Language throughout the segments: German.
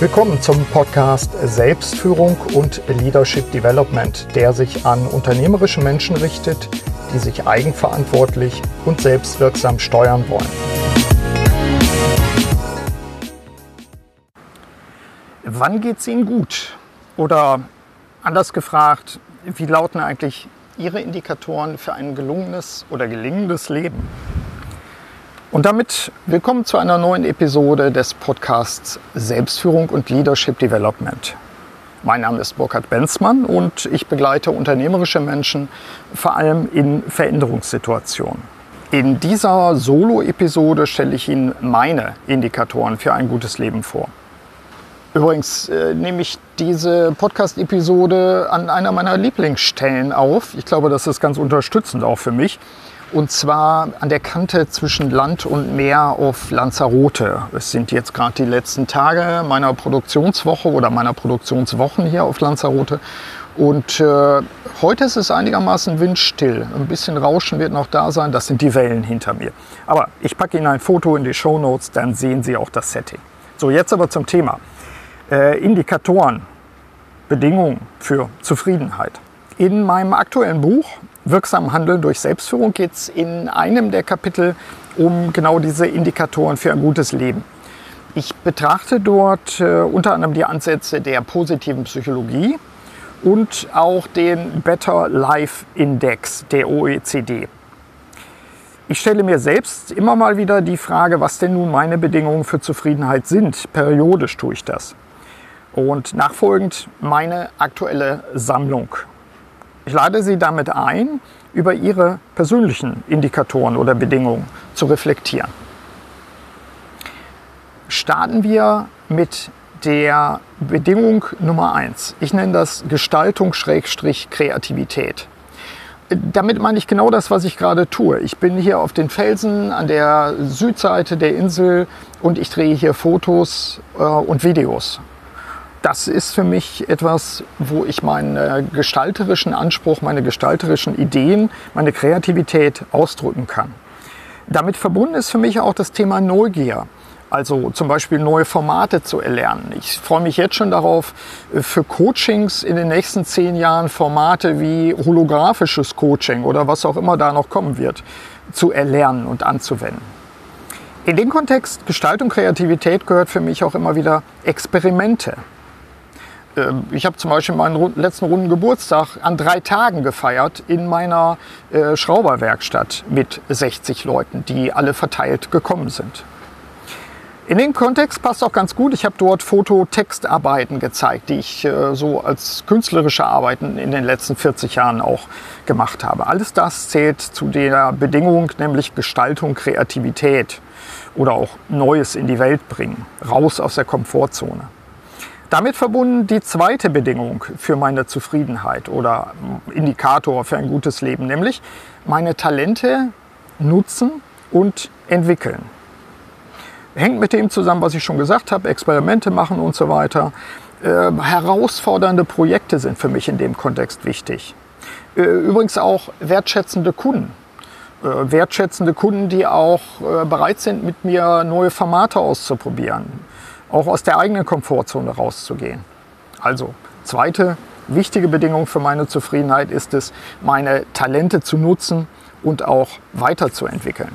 Willkommen zum Podcast Selbstführung und Leadership Development, der sich an unternehmerische Menschen richtet, die sich eigenverantwortlich und selbstwirksam steuern wollen. Wann geht es Ihnen gut? Oder anders gefragt, wie lauten eigentlich Ihre Indikatoren für ein gelungenes oder gelingendes Leben? Und damit willkommen zu einer neuen Episode des Podcasts Selbstführung und Leadership Development. Mein Name ist Burkhard Benzmann und ich begleite unternehmerische Menschen vor allem in Veränderungssituationen. In dieser Solo-Episode stelle ich Ihnen meine Indikatoren für ein gutes Leben vor. Übrigens äh, nehme ich diese Podcast-Episode an einer meiner Lieblingsstellen auf. Ich glaube, das ist ganz unterstützend auch für mich und zwar an der Kante zwischen Land und Meer auf Lanzarote. Es sind jetzt gerade die letzten Tage meiner Produktionswoche oder meiner Produktionswochen hier auf Lanzarote. Und äh, heute ist es einigermaßen windstill. Ein bisschen Rauschen wird noch da sein. Das sind die Wellen hinter mir. Aber ich packe Ihnen ein Foto in die Show Notes, dann sehen Sie auch das Setting. So, jetzt aber zum Thema. Äh, Indikatoren, Bedingungen für Zufriedenheit. In meinem aktuellen Buch Wirksam Handeln durch Selbstführung geht es in einem der Kapitel um genau diese Indikatoren für ein gutes Leben. Ich betrachte dort äh, unter anderem die Ansätze der positiven Psychologie und auch den Better Life Index der OECD. Ich stelle mir selbst immer mal wieder die Frage, was denn nun meine Bedingungen für Zufriedenheit sind. Periodisch tue ich das. Und nachfolgend meine aktuelle Sammlung ich lade Sie damit ein, über Ihre persönlichen Indikatoren oder Bedingungen zu reflektieren. Starten wir mit der Bedingung Nummer eins. Ich nenne das Gestaltung-Kreativität. Damit meine ich genau das, was ich gerade tue. Ich bin hier auf den Felsen an der Südseite der Insel und ich drehe hier Fotos äh, und Videos das ist für mich etwas, wo ich meinen gestalterischen Anspruch, meine gestalterischen Ideen, meine Kreativität ausdrücken kann. Damit verbunden ist für mich auch das Thema Neugier. Also zum Beispiel neue Formate zu erlernen. Ich freue mich jetzt schon darauf, für Coachings in den nächsten zehn Jahren Formate wie holographisches Coaching oder was auch immer da noch kommen wird, zu erlernen und anzuwenden. In dem Kontext Gestaltung, Kreativität gehört für mich auch immer wieder Experimente. Ähm, ich habe zum Beispiel meinen letzten runden Geburtstag an drei Tagen gefeiert in meiner äh, Schrauberwerkstatt mit 60 Leuten, die alle verteilt gekommen sind. In den Kontext passt auch ganz gut. Ich habe dort Fototextarbeiten gezeigt, die ich äh, so als künstlerische Arbeiten in den letzten 40 Jahren auch gemacht habe. Alles das zählt zu der Bedingung, nämlich Gestaltung, Kreativität oder auch Neues in die Welt bringen, raus aus der Komfortzone. Damit verbunden die zweite Bedingung für meine Zufriedenheit oder Indikator für ein gutes Leben, nämlich meine Talente nutzen und entwickeln. Hängt mit dem zusammen, was ich schon gesagt habe, Experimente machen und so weiter. Äh, herausfordernde Projekte sind für mich in dem Kontext wichtig. Äh, übrigens auch wertschätzende Kunden. Äh, wertschätzende Kunden, die auch äh, bereit sind, mit mir neue Formate auszuprobieren auch aus der eigenen Komfortzone rauszugehen. Also, zweite wichtige Bedingung für meine Zufriedenheit ist es, meine Talente zu nutzen und auch weiterzuentwickeln.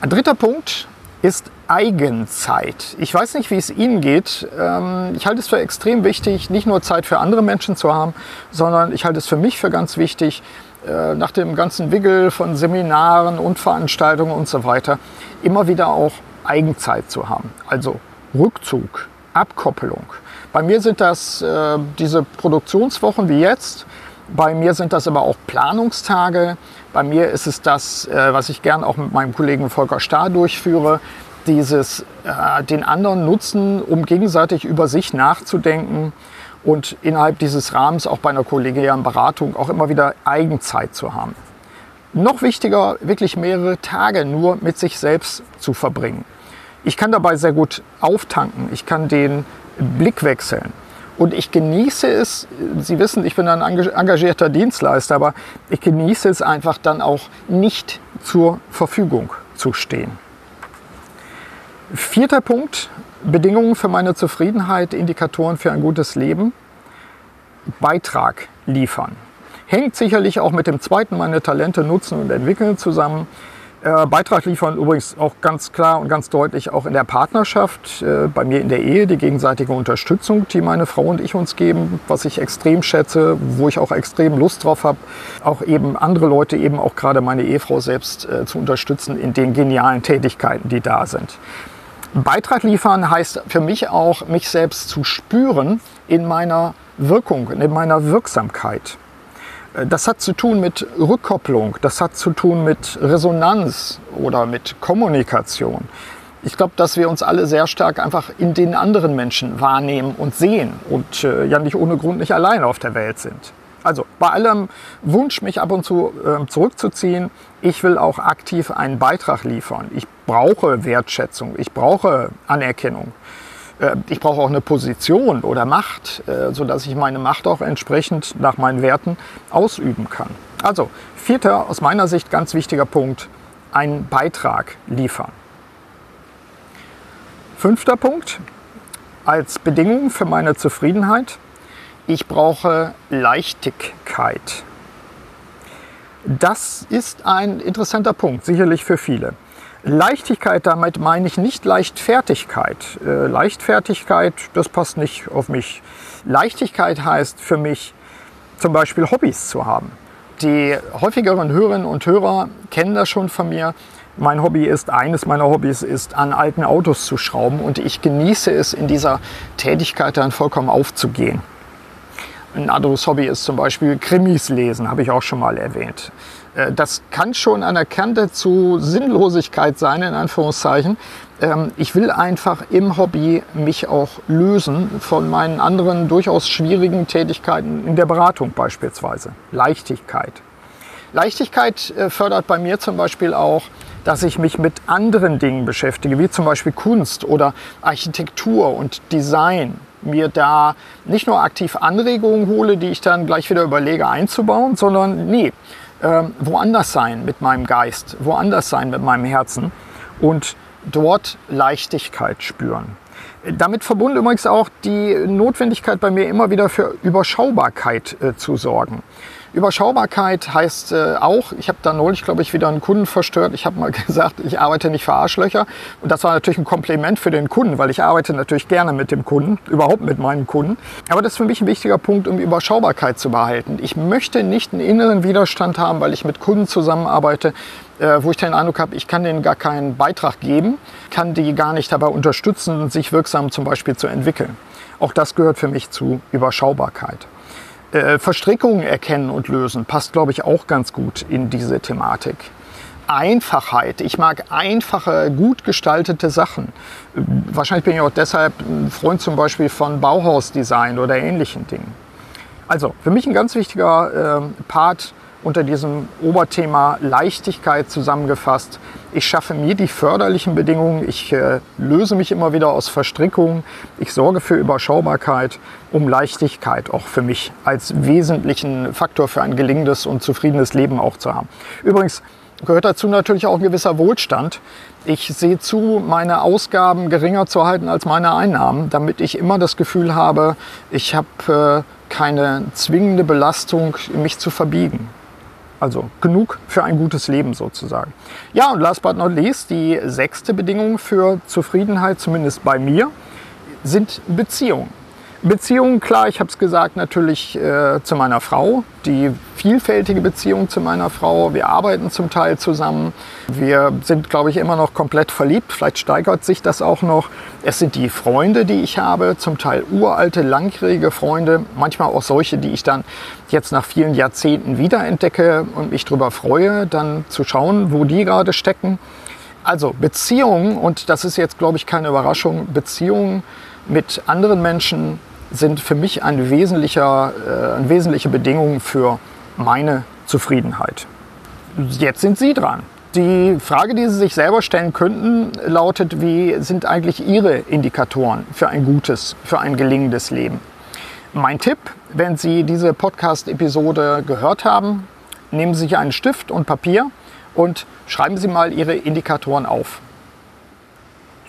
Ein dritter Punkt ist Eigenzeit. Ich weiß nicht, wie es Ihnen geht. Ähm, ich halte es für extrem wichtig, nicht nur Zeit für andere Menschen zu haben, sondern ich halte es für mich für ganz wichtig, äh, nach dem ganzen Wiggle von Seminaren und Veranstaltungen und so weiter, immer wieder auch Eigenzeit zu haben. Also Rückzug, Abkoppelung. Bei mir sind das äh, diese Produktionswochen wie jetzt. Bei mir sind das aber auch Planungstage. Bei mir ist es das, äh, was ich gern auch mit meinem Kollegen Volker Stahr durchführe, dieses äh, den anderen nutzen, um gegenseitig über sich nachzudenken und innerhalb dieses Rahmens auch bei einer kollegialen Beratung auch immer wieder Eigenzeit zu haben. Noch wichtiger, wirklich mehrere Tage nur mit sich selbst zu verbringen. Ich kann dabei sehr gut auftanken. Ich kann den Blick wechseln. Und ich genieße es, Sie wissen, ich bin ein engagierter Dienstleister, aber ich genieße es einfach dann auch nicht zur Verfügung zu stehen. Vierter Punkt, Bedingungen für meine Zufriedenheit, Indikatoren für ein gutes Leben. Beitrag liefern. Hängt sicherlich auch mit dem zweiten, meine Talente nutzen und entwickeln zusammen. Äh, Beitrag liefern übrigens auch ganz klar und ganz deutlich auch in der Partnerschaft, äh, bei mir in der Ehe, die gegenseitige Unterstützung, die meine Frau und ich uns geben, was ich extrem schätze, wo ich auch extrem Lust drauf habe, auch eben andere Leute, eben auch gerade meine Ehefrau selbst äh, zu unterstützen in den genialen Tätigkeiten, die da sind. Beitrag liefern heißt für mich auch, mich selbst zu spüren in meiner Wirkung, in meiner Wirksamkeit. Das hat zu tun mit Rückkopplung, das hat zu tun mit Resonanz oder mit Kommunikation. Ich glaube, dass wir uns alle sehr stark einfach in den anderen Menschen wahrnehmen und sehen und äh, ja nicht ohne Grund nicht alleine auf der Welt sind. Also bei allem Wunsch, mich ab und zu äh, zurückzuziehen, ich will auch aktiv einen Beitrag liefern. Ich brauche Wertschätzung, ich brauche Anerkennung. Äh, ich brauche auch eine Position oder Macht, äh, sodass ich meine Macht auch entsprechend nach meinen Werten ausüben kann. Also, vierter, aus meiner Sicht ganz wichtiger Punkt, einen Beitrag liefern. Fünfter Punkt, als Bedingung für meine Zufriedenheit, ich brauche Leichtigkeit. Das ist ein interessanter Punkt, sicherlich für viele. Leichtigkeit, damit meine ich nicht Leichtfertigkeit. Äh, Leichtfertigkeit, das passt nicht auf mich. Leichtigkeit heißt für mich zum Beispiel Hobbys zu haben. Die häufigeren Hörerinnen und Hörer kennen das schon von mir. Mein Hobby ist, eines meiner Hobbys ist, an alten Autos zu schrauben und ich genieße es, in dieser Tätigkeit dann vollkommen aufzugehen. Ein anderes Hobby ist zum Beispiel Krimis lesen, habe ich auch schon mal erwähnt. Äh, das kann schon an der Kante zu Sinnlosigkeit sein, in Anführungszeichen. Ähm, ich will einfach im Hobby mich auch lösen von meinen anderen durchaus schwierigen Tätigkeiten in der Beratung beispielsweise. Leichtigkeit. Leichtigkeit äh, fördert bei mir zum Beispiel auch, dass ich mich mit anderen Dingen beschäftige, wie zum Beispiel Kunst oder Architektur und Design. Mir da nicht nur aktiv Anregungen hole, die ich dann gleich wieder überlege einzubauen, sondern nee, äh, woanders sein mit meinem Geist, woanders sein mit meinem Herzen und dort Leichtigkeit spüren. Damit verbunden übrigens auch die Notwendigkeit bei mir immer wieder für Überschaubarkeit äh, zu sorgen. Überschaubarkeit heißt äh, auch, ich habe da neulich, glaube ich, wieder einen Kunden verstört. Ich habe mal gesagt, ich arbeite nicht für Arschlöcher. Und das war natürlich ein Kompliment für den Kunden, weil ich arbeite natürlich gerne mit dem Kunden, überhaupt mit meinem Kunden. Aber das ist für mich ein wichtiger Punkt, um Überschaubarkeit zu behalten. Ich möchte nicht einen inneren Widerstand haben, weil ich mit Kunden zusammenarbeite, äh, wo ich den Eindruck habe, ich kann denen gar keinen Beitrag geben, kann die gar nicht dabei unterstützen, sich wirksam zum Beispiel zu entwickeln. Auch das gehört für mich zu Überschaubarkeit. Äh, Verstrickungen erkennen und lösen passt, glaube ich, auch ganz gut in diese Thematik. Einfachheit. Ich mag einfache, gut gestaltete Sachen. Wahrscheinlich bin ich auch deshalb ein Freund zum Beispiel von Bauhausdesign oder ähnlichen Dingen. Also für mich ein ganz wichtiger äh, Part unter diesem Oberthema Leichtigkeit zusammengefasst. Ich schaffe mir die förderlichen Bedingungen, ich äh, löse mich immer wieder aus Verstrickungen, ich sorge für Überschaubarkeit, um Leichtigkeit auch für mich als wesentlichen Faktor für ein gelingendes und zufriedenes Leben auch zu haben. Übrigens gehört dazu natürlich auch ein gewisser Wohlstand. Ich sehe zu, meine Ausgaben geringer zu halten als meine Einnahmen, damit ich immer das Gefühl habe, ich habe äh, keine zwingende Belastung, mich zu verbiegen. Also genug für ein gutes Leben sozusagen. Ja, und last but not least, die sechste Bedingung für Zufriedenheit, zumindest bei mir, sind Beziehungen. Beziehungen, klar, ich habe es gesagt, natürlich äh, zu meiner Frau, die vielfältige Beziehung zu meiner Frau. Wir arbeiten zum Teil zusammen. Wir sind, glaube ich, immer noch komplett verliebt. Vielleicht steigert sich das auch noch. Es sind die Freunde, die ich habe, zum Teil uralte, langjährige Freunde, manchmal auch solche, die ich dann jetzt nach vielen Jahrzehnten wiederentdecke und mich darüber freue, dann zu schauen, wo die gerade stecken. Also Beziehungen, und das ist jetzt, glaube ich, keine Überraschung, Beziehungen mit anderen Menschen sind für mich eine, wesentlicher, äh, eine wesentliche Bedingung für meine Zufriedenheit. Jetzt sind Sie dran. Die Frage, die Sie sich selber stellen könnten, lautet, wie sind eigentlich Ihre Indikatoren für ein gutes, für ein gelingendes Leben? Mein Tipp, wenn Sie diese Podcast-Episode gehört haben, nehmen Sie sich einen Stift und Papier und schreiben Sie mal Ihre Indikatoren auf.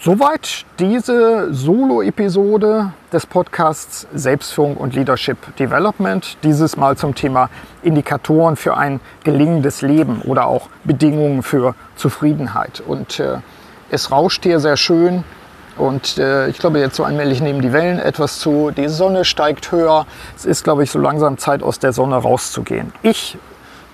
Soweit diese Solo-Episode des Podcasts Selbstführung und Leadership Development. Dieses Mal zum Thema Indikatoren für ein gelingendes Leben oder auch Bedingungen für Zufriedenheit. Und äh, es rauscht hier sehr schön. Und äh, ich glaube, jetzt so allmählich nehmen die Wellen etwas zu. Die Sonne steigt höher. Es ist, glaube ich, so langsam Zeit, aus der Sonne rauszugehen. Ich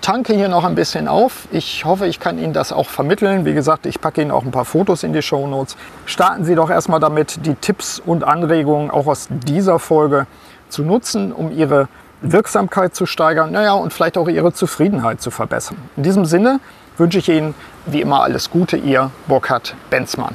tanke hier noch ein bisschen auf. Ich hoffe, ich kann Ihnen das auch vermitteln. Wie gesagt, ich packe Ihnen auch ein paar Fotos in die Show Notes. Starten Sie doch erstmal damit, die Tipps und Anregungen auch aus dieser Folge zu nutzen, um Ihre Wirksamkeit zu steigern, naja, und vielleicht auch Ihre Zufriedenheit zu verbessern. In diesem Sinne wünsche ich Ihnen wie immer alles Gute, Ihr Burkhard Benzmann.